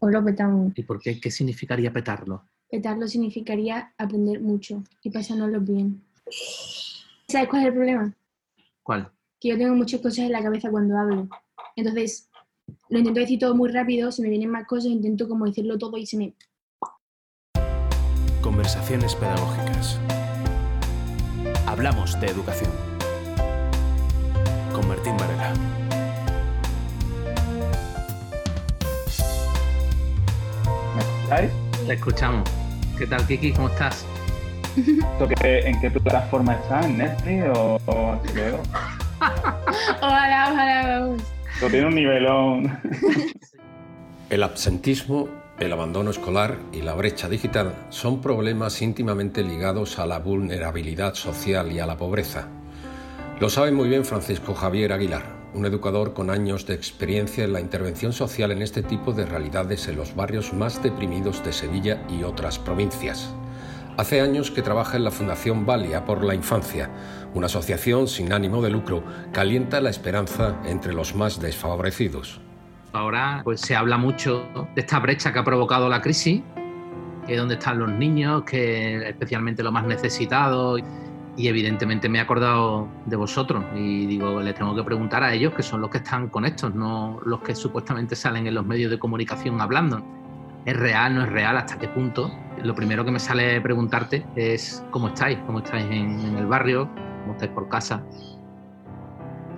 O lo petamos. ¿Y por qué? ¿Qué significaría petarlo? Petarlo significaría aprender mucho y pasárnoslo bien. ¿Sabes cuál es el problema? ¿Cuál? Que yo tengo muchas cosas en la cabeza cuando hablo. Entonces, lo intento decir todo muy rápido, se me vienen más cosas, intento como decirlo todo y se me... Conversaciones pedagógicas. Hablamos de educación. Con Martín Varela. ¿Me escucháis? Te escuchamos. ¿Qué tal, Kiki? ¿Cómo estás? ¿Esto qué- ¿En qué plataforma está? ¿En Netflix o, o HBO? Ojalá. Esto tiene un nivelón. El absentismo, el abandono escolar y la brecha digital son problemas íntimamente ligados a la vulnerabilidad social y a la pobreza. Lo sabe muy bien Francisco Javier Aguilar, un educador con años de experiencia en la intervención social en este tipo de realidades en los barrios más deprimidos de Sevilla y otras provincias. Hace años que trabaja en la Fundación Valia por la Infancia, una asociación sin ánimo de lucro que alienta la esperanza entre los más desfavorecidos. Ahora pues se habla mucho de esta brecha que ha provocado la crisis, que dónde están los niños, que especialmente los más necesitados. Y evidentemente me he acordado de vosotros y digo, les tengo que preguntar a ellos, que son los que están con estos, no los que supuestamente salen en los medios de comunicación hablando. ¿Es real, no es real? ¿Hasta qué punto? Lo primero que me sale preguntarte es cómo estáis, cómo estáis en, en el barrio, cómo estáis por casa.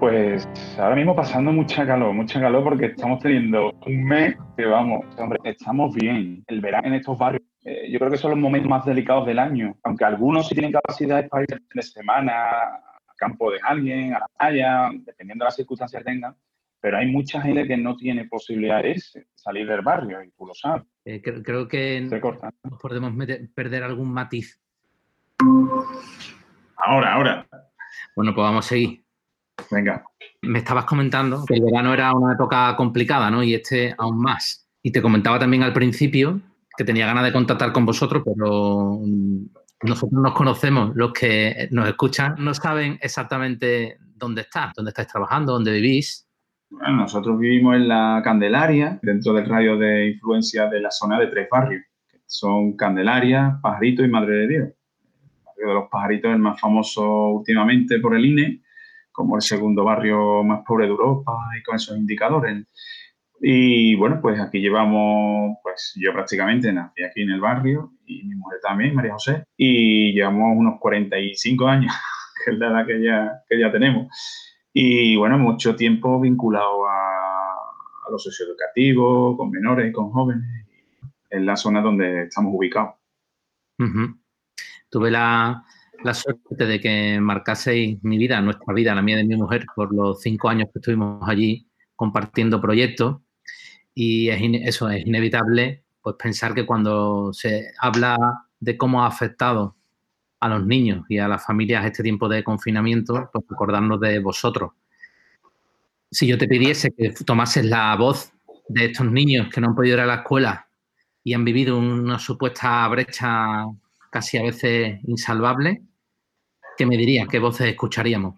Pues ahora mismo pasando mucha calor, mucha calor porque estamos teniendo un mes que vamos, hombre, estamos bien. El verano en estos barrios, eh, yo creo que son los momentos más delicados del año, aunque algunos sí tienen capacidades para ir de semana a campo de alguien, a la playa, dependiendo de las circunstancias que tengan, pero hay mucha gente que no tiene posibilidades de salir del barrio y tú lo sabes, Eh, creo, creo que nos podemos meter- perder algún matiz. Ahora, ahora, Bueno, pues vamos a seguir. venga. Me estabas comentando que el verano era una época complicada, ¿no? Y este aún más. Y te comentaba también al principio que tenía ganas de contactar con vosotros, pero mm, nosotros nos conocemos, los que nos escuchan no saben exactamente dónde estás, dónde estáis trabajando, dónde vivís. Bueno, nosotros vivimos en la Candelaria, dentro del radio de influencia de la zona de tres barrios, que son Candelaria, Pajarito y Madre de Dios. El barrio de los Pajaritos es el más famoso últimamente por el INE, como el segundo barrio más pobre de Europa y con esos indicadores. Y bueno, pues aquí llevamos, pues yo prácticamente nací aquí en el barrio y mi mujer también, María José, y llevamos unos 45 años, que es la edad que ya, que ya tenemos. Y bueno, mucho tiempo vinculado a, a lo socioeducativo, con menores con jóvenes, en la zona donde estamos ubicados. Tuve la, la suerte de que marcaseis mi vida, nuestra vida, la mía de mi mujer, por los cinco años que estuvimos allí compartiendo proyectos. Y es eso es inevitable pues pensar que cuando se habla de cómo ha afectado a los niños y a las familias este tiempo de confinamiento, pues acordarnos de vosotros. Si yo te pidiese que tomases la voz de estos niños que no han podido ir a la escuela y han vivido una supuesta brecha casi a veces insalvable, ¿qué me dirías? ¿Qué voces escucharíamos?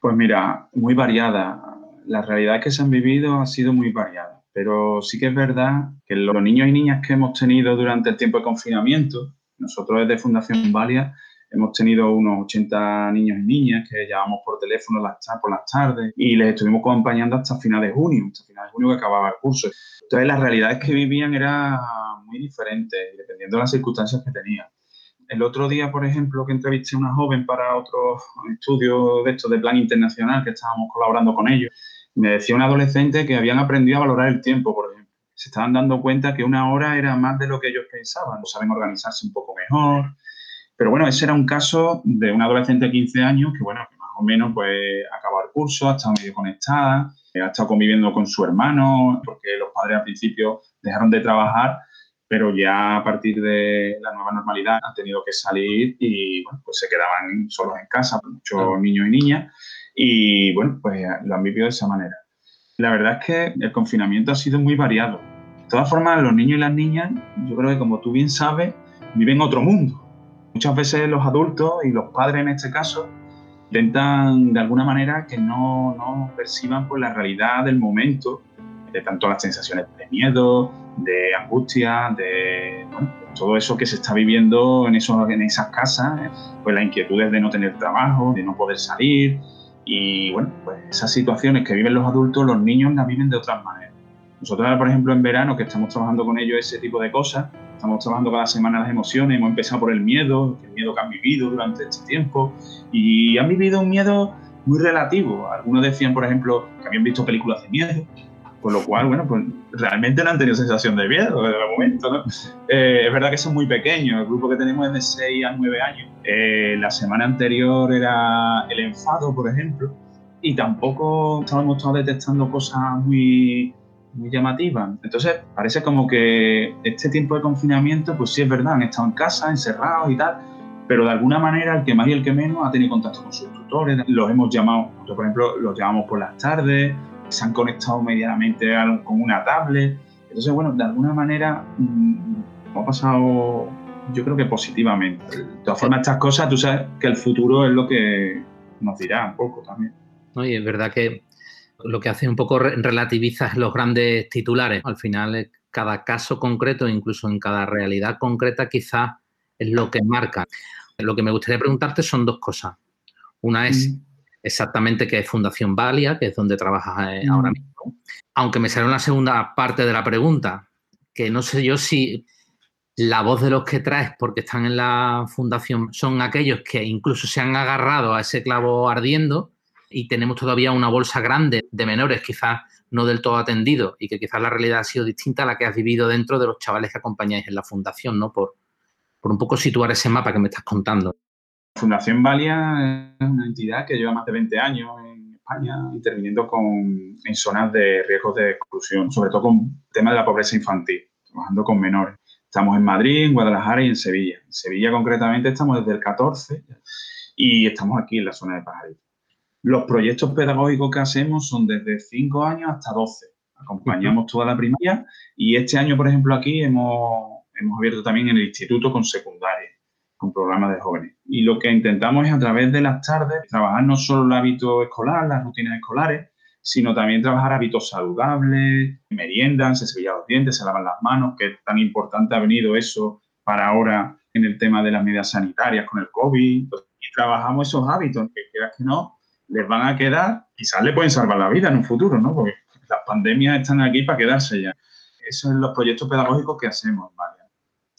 Pues mira, muy variada. La realidad que se han vivido ha sido muy variada, pero sí que es verdad que los niños y niñas que hemos tenido durante el tiempo de confinamiento, nosotros desde Fundación Valia hemos tenido unos 80 niños y niñas que llamamos por teléfono las por las tardes y les estuvimos acompañando hasta final de junio, hasta final de junio que acababa el curso. Entonces las realidades que vivían eran muy diferentes, dependiendo de las circunstancias que tenían. El otro día, por ejemplo, que entrevisté a una joven para otro estudio de estos de plan internacional que estábamos colaborando con ellos, me decía un adolescente que habían aprendido a valorar el tiempo, por ejemplo. Se estaban dando cuenta que una hora era más de lo que ellos pensaban, saben organizarse un poco mejor. Pero bueno, ese era un caso de una adolescente de 15 años que, bueno, que más o menos pues ha acabado el curso, ha estado medio conectada, eh, ha estado conviviendo con su hermano, porque los padres al principio dejaron de trabajar pero ya a partir de la nueva normalidad han tenido que salir y bueno, pues se quedaban solos en casa, muchos niños y niñas, y bueno, pues lo han vivido de esa manera. La verdad es que el confinamiento ha sido muy variado. De todas formas, los niños y las niñas, yo creo que como tú bien sabes, viven otro mundo. Muchas veces los adultos y los padres en este caso intentan de alguna manera que no, no perciban pues, la realidad del momento de tanto las sensaciones de miedo, de angustia, de todo eso que se está viviendo en, esos, en esas casas, pues las inquietudes de no tener trabajo, de no poder salir y bueno, pues esas situaciones que viven los adultos, los niños las viven de otras maneras. Nosotros ahora, por ejemplo, en verano, que estamos trabajando con ellos ese tipo de cosas, estamos trabajando cada semana las emociones, hemos empezado por el miedo, el miedo que han vivido durante este tiempo, y han vivido un miedo muy relativo. Algunos decían, por ejemplo, que habían visto películas de miedo, con lo cual, bueno, pues realmente no han tenido sensación de miedo desde el momento, ¿no? Eh, es verdad que son muy pequeños, el grupo que tenemos es de 6 a 9 años. Eh, la semana anterior era el enfado, por ejemplo, y tampoco estábamos estado detectando cosas muy, muy llamativas. Entonces, parece como que este tiempo de confinamiento, pues sí es verdad, han estado en casa, encerrados y tal, pero de alguna manera el que más y el que menos ha tenido contacto con sus tutores, los hemos llamado, nosotros por ejemplo los llamamos por las tardes, se han conectado medianamente con una tablet. Entonces, bueno, de alguna manera mm, ha pasado, yo creo que positivamente. De todas formas, estas cosas, tú sabes que el futuro es lo que nos dirá un poco también. No, y es verdad que lo que hace un poco relativizas los grandes titulares. Al final, cada caso concreto, incluso en cada realidad concreta, quizás es lo que marca. Lo que me gustaría preguntarte son dos cosas. Una es mm exactamente qué es Fundación Valia, que es donde trabajas eh, ahora mismo. Aunque me sale una segunda parte de la pregunta, que no sé yo si la voz de los que traes porque están en la fundación son aquellos que incluso se han agarrado a ese clavo ardiendo y tenemos todavía una bolsa grande de menores, quizás no del todo atendidos y que quizás la realidad ha sido distinta a la que has vivido dentro de los chavales que acompañáis en la fundación, ¿no? Por, por un poco situar ese mapa que me estás contando. Fundación Valia es una entidad que lleva más de 20 años en España interviniendo con, en zonas de riesgos de exclusión, sobre todo con el tema de la pobreza infantil, trabajando con menores. Estamos en Madrid, en Guadalajara y en Sevilla. En Sevilla concretamente estamos desde el 14 y estamos aquí en la zona de Pajarito. Los proyectos pedagógicos que hacemos son desde 5 años hasta 12. Acompañamos toda la primaria y este año, por ejemplo, aquí hemos, hemos abierto también en el instituto con secundaria con programas de jóvenes. Y lo que intentamos es a través de las tardes trabajar no solo el hábito escolar, las rutinas escolares, sino también trabajar hábitos saludables, meriendan, se cepillan los dientes, se lavan las manos, que tan importante ha venido eso para ahora en el tema de las medidas sanitarias con el COVID. Y trabajamos esos hábitos, que quieras que no, les van a quedar, quizás le pueden salvar la vida en un futuro, ¿no? Porque las pandemias están aquí para quedarse ya. Esos son los proyectos pedagógicos que hacemos, ¿vale?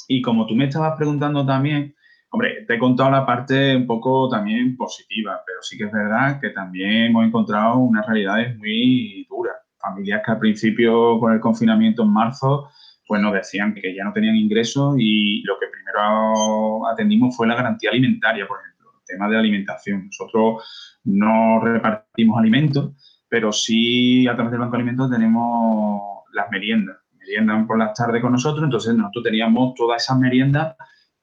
Y como tú me estabas preguntando también, Hombre, te he contado la parte un poco también positiva, pero sí que es verdad que también hemos encontrado unas realidades muy duras. Familias que al principio, con el confinamiento en marzo, pues nos decían que ya no tenían ingresos y lo que primero atendimos fue la garantía alimentaria, por ejemplo, el tema de alimentación. Nosotros no repartimos alimentos, pero sí a través del Banco de Alimentos tenemos las meriendas. Meriendan por las tardes con nosotros, entonces nosotros teníamos todas esas meriendas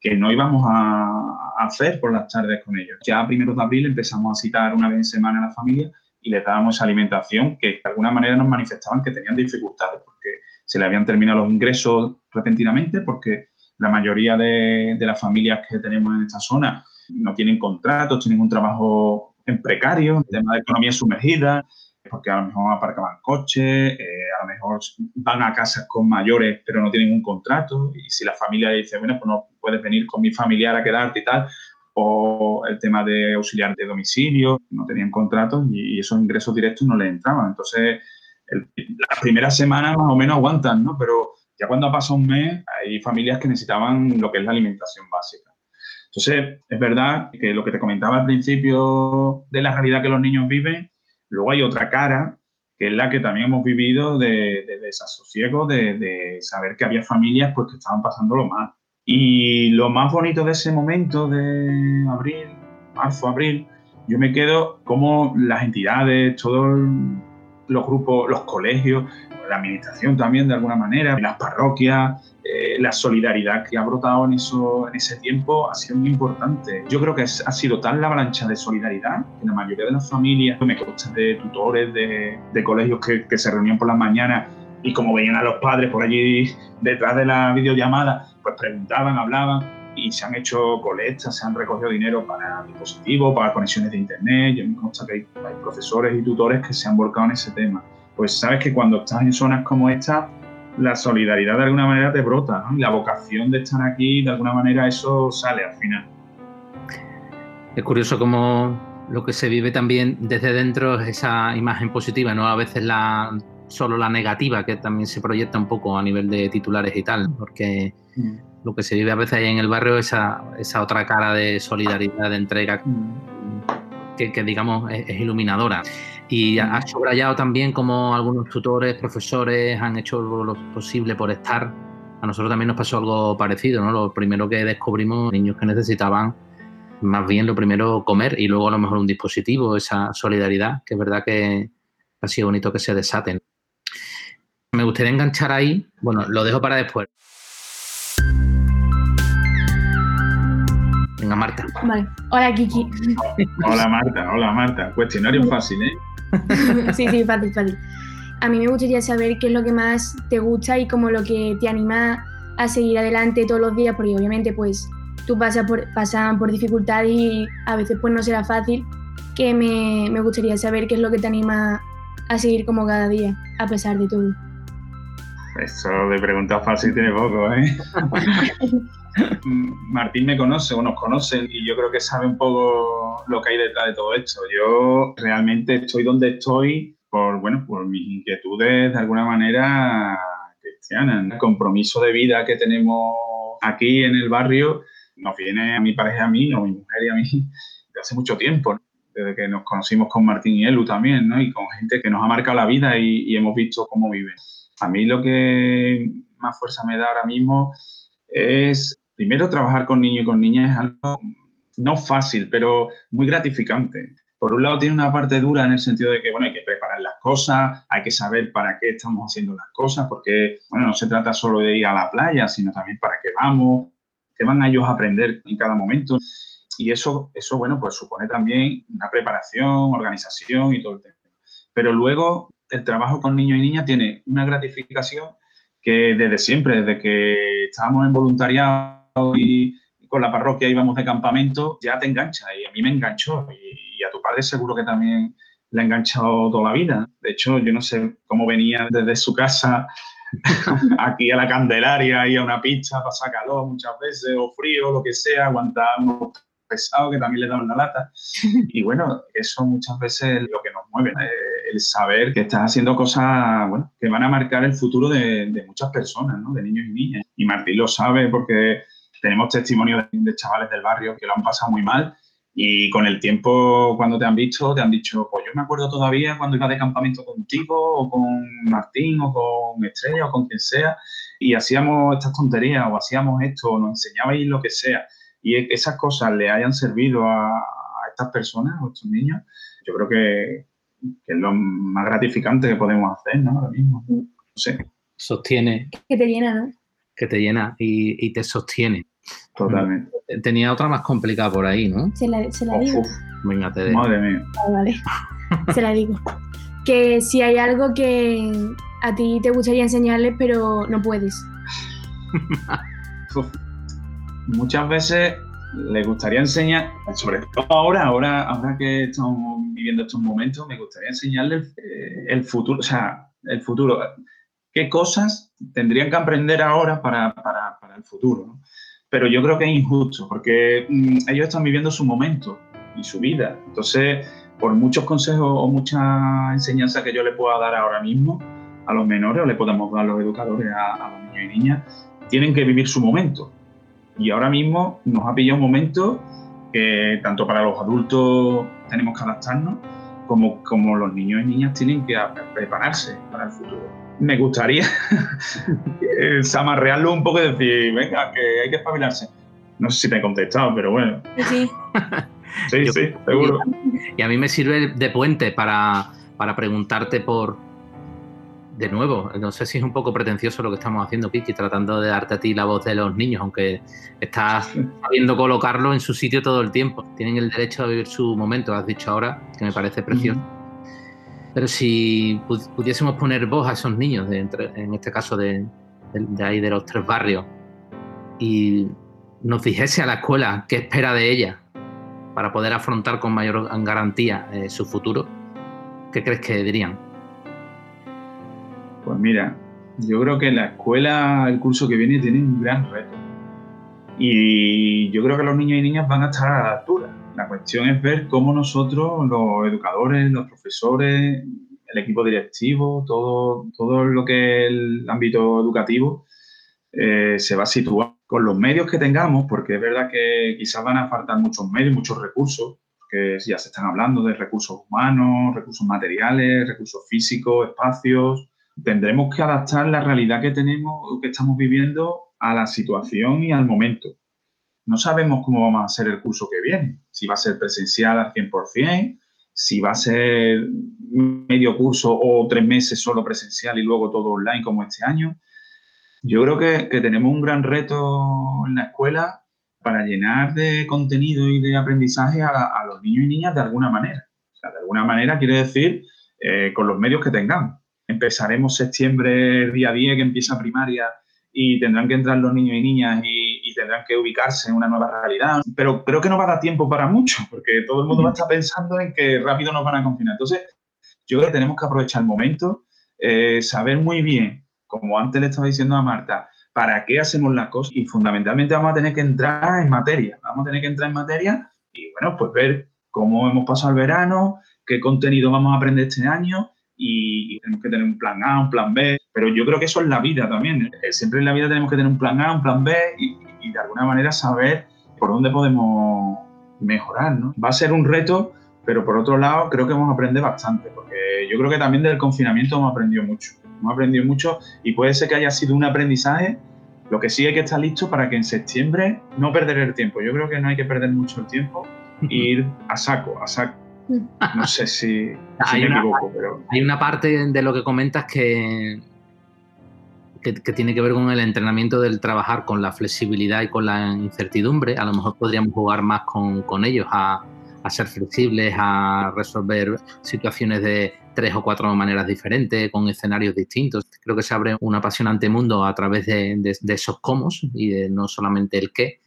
que no íbamos a, hacer por las tardes con ellos. Ya a primeros de abril empezamos a citar una vez en semana a la familia y les dábamos esa alimentación que de alguna manera nos manifestaban que tenían dificultades porque se le habían terminado los ingresos repentinamente porque la mayoría de, las familias que tenemos en esta zona no tienen contratos, tienen un trabajo en precario, tema de economía sumergida, porque a lo mejor aparcaban coches, eh, a lo mejor van a casas con mayores pero no tienen un contrato y si la familia dice, bueno, pues no puedes venir con mi familiar a quedarte y tal, o el tema de auxiliar de domicilio, no tenían contratos y, esos ingresos directos no les entraban. Entonces, las primeras semanas más o menos aguantan, ¿no? Pero ya cuando ha pasado un mes, hay familias que necesitaban lo que es la alimentación básica. Entonces, es verdad que lo que te comentaba al principio de la realidad que los niños viven, Luego hay otra cara, que es la que también hemos vivido de, desasosiego, de, saber que había familias pues, que estaban pasándolo mal. Y lo más bonito de ese momento de abril, marzo, abril, yo me quedo como las entidades, todos los grupos, los colegios, la administración también de alguna manera, las parroquias, eh, la solidaridad que ha brotado en, eso, en ese tiempo ha sido muy importante. Yo creo que ha sido tal la avalancha de solidaridad que la mayoría de las familias, me consta de tutores de, de colegios que, que, se reunían por las mañanas y como veían a los padres por allí detrás de la videollamada, pues preguntaban, hablaban y se han hecho colectas, se han recogido dinero para dispositivos, para conexiones de internet. Yo me consta que hay, hay profesores y tutores que se han volcado en ese tema pues sabes que cuando estás en zonas como esta, la solidaridad de alguna manera te brota, ¿no? Y la vocación de estar aquí, de alguna manera eso sale al final. Es curioso cómo lo que se vive también desde dentro es esa imagen positiva, no a veces la solo la negativa que también se proyecta un poco a nivel de titulares y tal, porque mm. lo que se vive a veces ahí en el barrio es esa, esa otra cara de solidaridad, de entrega, mm. que, digamos es, iluminadora. Y ha subrayado también como algunos tutores, profesores han hecho lo posible por estar. A nosotros también nos pasó algo parecido, ¿no? Lo primero que descubrimos, niños que necesitaban más bien lo primero comer y luego a lo mejor un dispositivo, esa solidaridad, que es verdad que ha sido bonito que se desaten. Me gustaría enganchar ahí, bueno, lo dejo para después. Venga, Marta. Vale. Hola, Kiki. Hola, Marta. Hola, Marta. Cuestionario fácil, ¿eh? sí, sí, fácil, fácil. A mí me gustaría saber qué es lo que más te gusta y como lo que te anima a seguir adelante todos los días, porque obviamente pues tú pasas por, pasan por dificultades y a veces pues no será fácil, que me, me gustaría saber qué es lo que te anima a seguir como cada día, a pesar de todo. Eso de preguntar fácil tiene poco, ¿eh? Martín me conoce o nos conoce y yo creo que sabe un poco lo que hay detrás de todo esto. Yo realmente estoy donde estoy por, bueno, por mis inquietudes de alguna manera cristianas. El compromiso de vida que tenemos aquí en el barrio nos viene a mi pareja a mí, o a mi mujer y a mí, de hace mucho tiempo, desde que nos conocimos con Martín y Elu también, ¿no? Y con gente que nos ha marcado la vida y, hemos visto cómo viven. A mí lo que más fuerza me da ahora mismo es, primero, trabajar con niños y con niñas es algo no fácil, pero muy gratificante. Por un lado tiene una parte dura en el sentido de que, bueno, hay que preparar las cosas, hay que saber para qué estamos haciendo las cosas, porque, bueno, no se trata solo de ir a la playa, sino también para qué vamos, que van a ellos a aprender en cada momento. Y eso, eso, bueno, pues supone también una preparación, organización y todo el tema. Pero luego el trabajo con niños y niñas tiene una gratificación que desde siempre, desde que estábamos en voluntariado y con la parroquia íbamos de campamento, ya te engancha y a mí me enganchó y, y a tu padre seguro que también le ha enganchado toda la vida. De hecho, yo no sé cómo venía desde su casa aquí a la Candelaria y a una pista, pasa calor muchas veces, o frío, lo que sea, aguantar unos pesados que también le dan la lata. Y bueno, eso muchas veces es lo que nos mueve, eh, el saber que estás haciendo cosas bueno, que van a marcar el futuro de, muchas personas, ¿no? de niños y niñas. Y Martín lo sabe porque tenemos testimonios de chavales del barrio que lo han pasado muy mal y con el tiempo, cuando te han visto, te han dicho, pues yo me acuerdo todavía cuando iba de campamento contigo, o con Martín, o con Estrella, o con quien sea, y hacíamos estas tonterías, o hacíamos esto, o nos enseñabais lo que sea, y e, esas cosas le hayan servido a, estas personas, a estos niños, yo creo que, es lo más gratificante que podemos hacer, ¿no? Ahora mismo. No sé. Sostiene. Que te llena, ¿no? Que te llena y, y te sostiene. Totalmente. Tenía otra más complicada por ahí, ¿no? Se la, se la digo. Venga, te Madre mía. Ah, vale. se la digo. Que si hay algo que a ti te gustaría enseñarles, pero no puedes. Muchas veces le gustaría enseñar, sobre todo ahora, ahora, ahora que estamos viviendo estos momentos, me gustaría enseñarles eh, el futuro, o sea, el futuro. ¿Qué cosas tendrían que aprender ahora para, para, para el futuro? ¿no? pero yo creo que es injusto porque mm, ellos están viviendo su momento y su vida. Entonces, por muchos consejos o mucha enseñanza que yo le pueda dar ahora mismo a los menores o le podamos dar a los educadores, a, los niños y niñas, tienen que vivir su momento. Y ahora mismo nos ha pillado un momento que tanto para los adultos tenemos que adaptarnos, como, como los niños y niñas tienen que prepararse para el futuro me gustaría samarrearlo un poco y decir, venga, que hay que espabilarse. No sé si te he contestado, pero bueno. Sí. sí, sí, seguro. Y a mí me sirve de puente para, para preguntarte por, de nuevo, no sé si es un poco pretencioso lo que estamos haciendo, Kiki, tratando de darte a ti la voz de los niños, aunque estás sabiendo colocarlo en su sitio todo el tiempo. Tienen el derecho a vivir su momento, has dicho ahora, que me parece precioso. Pero si pudiésemos poner voz a esos niños, en este caso de, ahí de los tres barrios, y nos dijese a la escuela qué espera de ella para poder afrontar con mayor garantía eh, su futuro, ¿qué crees que dirían? Pues mira, yo creo que la escuela, el curso que viene, tiene un gran reto. Y yo creo que los niños y niñas van a estar a la altura. La cuestión es ver cómo nosotros, los educadores, los profesores, el equipo directivo, todo, todo lo que es el ámbito educativo, eh, se va a situar con los medios que tengamos, porque es verdad que quizás van a faltar muchos medios, muchos recursos, que ya se están hablando de recursos humanos, recursos materiales, recursos físicos, espacios. Tendremos que adaptar la realidad que tenemos, que estamos viviendo a la situación y al momento. No sabemos cómo vamos a hacer el curso que viene, si va a ser presencial al 100%, si va a ser medio curso o tres meses solo presencial y luego todo online como este año. Yo creo que, tenemos un gran reto en la escuela para llenar de contenido y de aprendizaje a, los niños y niñas de alguna manera. De alguna manera quiere decir eh, con los medios que tengamos. Empezaremos septiembre, día 10, que empieza primaria, y tendrán que entrar los niños y niñas tendrán que ubicarse en una nueva realidad. Pero creo que no va a dar tiempo para mucho, porque todo el mundo va a estar pensando en que rápido nos van a confinar. Entonces, yo creo que tenemos que aprovechar el momento, eh, saber muy bien, como antes le estaba diciendo a Marta, para qué hacemos las cosas y fundamentalmente vamos a tener que entrar en materia, vamos a tener que entrar en materia y bueno, pues ver cómo hemos pasado el verano, qué contenido vamos a aprender este año y, tenemos que tener un plan A, un plan B, pero yo creo que eso es la vida también, eh, siempre en la vida tenemos que tener un plan A, un plan B y, y de alguna manera saber por dónde podemos mejorar, ¿no? Va a ser un reto, pero por otro lado creo que vamos a aprender bastante, porque yo creo que también del confinamiento hemos aprendido mucho hemos aprendido mucho y puede ser que haya sido un aprendizaje. Lo que sí hay que estar listo para que en septiembre no perder el tiempo. Yo creo que no hay que perder mucho el tiempo e ir a saco, a saco. No sé si, hay me una, equivoco, pero... Hay una parte de lo que comentas que, que, tiene que ver con el entrenamiento del trabajar con la flexibilidad y con la incertidumbre. A lo mejor podríamos jugar más con, con ellos, a, a ser flexibles, a resolver situaciones de tres o cuatro maneras diferentes, con escenarios distintos. Creo que se abre un apasionante mundo a través de, esos cómo y de no solamente el qué.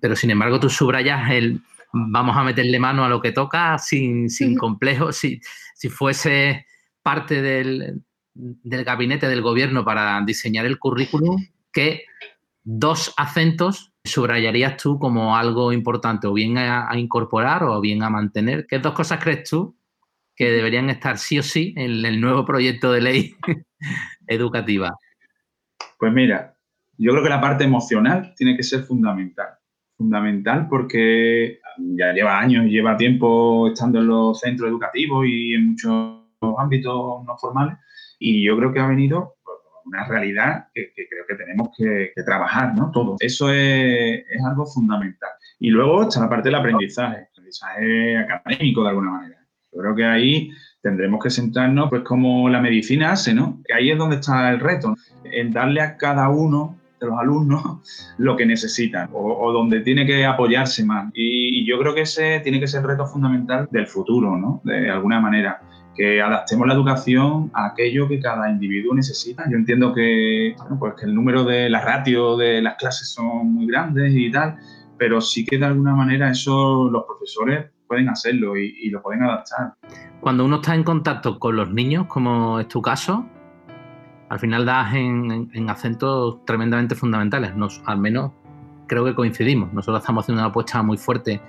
Pero sin embargo, tú subrayas el vamos a meterle mano a lo que toca sin, sin complejo. Si, si fuese parte del, del gabinete del gobierno para diseñar el currículum, ¿qué dos acentos subrayarías tú como algo importante, o bien a, a, incorporar o bien a mantener? ¿Qué dos cosas crees tú que deberían estar sí o sí en el nuevo proyecto de ley educativa? Pues mira, yo creo que la parte emocional tiene que ser fundamental. Fundamental porque ya lleva años, lleva tiempo estando en los centros educativos y en muchos ámbitos no formales. Y yo creo que ha venido una realidad que, creo que tenemos que, trabajar, ¿no? Todo. Eso es, es, algo fundamental. Y luego está la parte del aprendizaje, aprendizaje académico de alguna manera. Yo creo que ahí tendremos que centrarnos, pues como la medicina hace, ¿no? Ahí es donde está el reto, en darle a cada uno de los alumnos lo que necesitan o, donde tiene que apoyarse más. Y, y, yo creo que ese tiene que ser el reto fundamental del futuro, ¿no? De alguna manera. Que adaptemos la educación a aquello que cada individuo necesita. Yo entiendo que, pues que el número de las ratios de las clases son muy grandes y tal, pero sí que de alguna manera eso los profesores pueden hacerlo y, lo pueden adaptar. Cuando uno está en contacto con los niños, como es tu caso, al final das en, acentos tremendamente fundamentales. Nos, al menos creo que coincidimos. Nosotros estamos haciendo una apuesta muy fuerte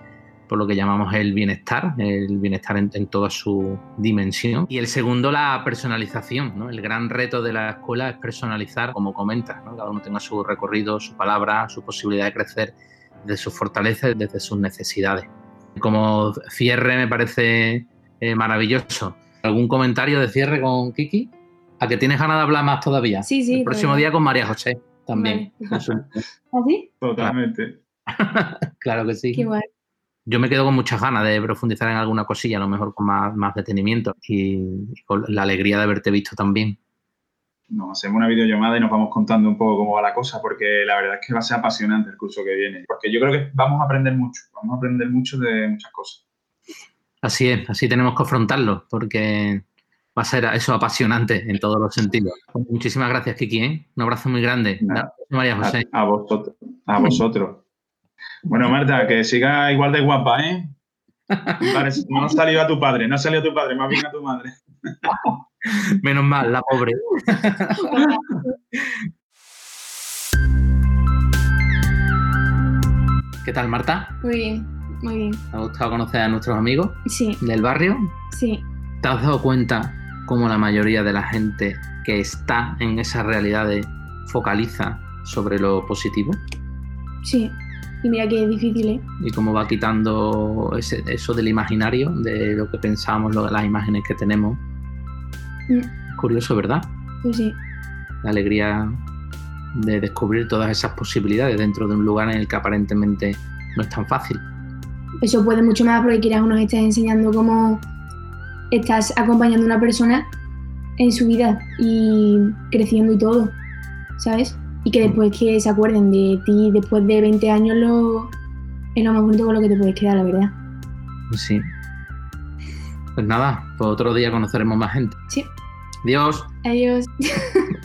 por lo que llamamos el bienestar, el bienestar en, toda su dimensión. Y el segundo, la personalización. ¿no? El gran reto de la escuela es personalizar, como comentas, ¿no? cada uno tenga su recorrido, su palabra, su posibilidad de crecer desde sus fortalezas, desde sus necesidades. Como cierre me parece eh, maravilloso. ¿Algún comentario de cierre con Kiki? ¿A que tienes ganas de hablar más todavía? Sí, sí. El próximo día con María José también. ¿Así? ¿Ah, Totalmente. claro que sí. Qué guay. Yo me quedo con muchas ganas de profundizar en alguna cosilla, a lo mejor con más, más detenimiento y, y con la alegría de haberte visto también nos hacemos una videollamada y nos vamos contando un poco cómo va la cosa, porque la verdad es que va a ser apasionante el curso que viene, porque yo creo que vamos a aprender mucho, vamos a aprender mucho de muchas cosas. Así es, así tenemos que afrontarlo, porque va a ser eso apasionante en todos los sentidos. Muchísimas gracias, Kiki. ¿eh? Un abrazo muy grande. María José. A, vosotros. A vosotros. Bueno, Marta, que siga igual de guapa, ¿eh? no ha salido a tu padre, no ha salido a tu padre, más bien a tu madre. Menos mal, la pobre. ¿Qué tal, Marta? Muy bien, muy bien. ¿Te ha gustado conocer a nuestros amigos Sí, del barrio? sí, ¿Te has dado cuenta cómo la mayoría de la gente que está en esa realidad focaliza sobre lo positivo? sí. Y mira que es difícil, ¿eh? Y cómo va quitando ese- eso del imaginario, de lo que pensamos, lo- las imágenes que tenemos. Mm, Curioso, ¿verdad? Pues sí, La alegría de descubrir todas esas posibilidades dentro de un lugar en el que aparentemente no es tan fácil. eso puede mucho más porque quieras o nos estás enseñando cómo estás acompañando a una persona en su vida y creciendo y todo, ¿sabes? Y que después que se acuerden de ti después de 20 años lo, es lo más bonito con lo que te puedes quedar, la verdad. Pues sí. Pues nada, pues otro día conoceremos más gente. Sí. Adiós. Adiós.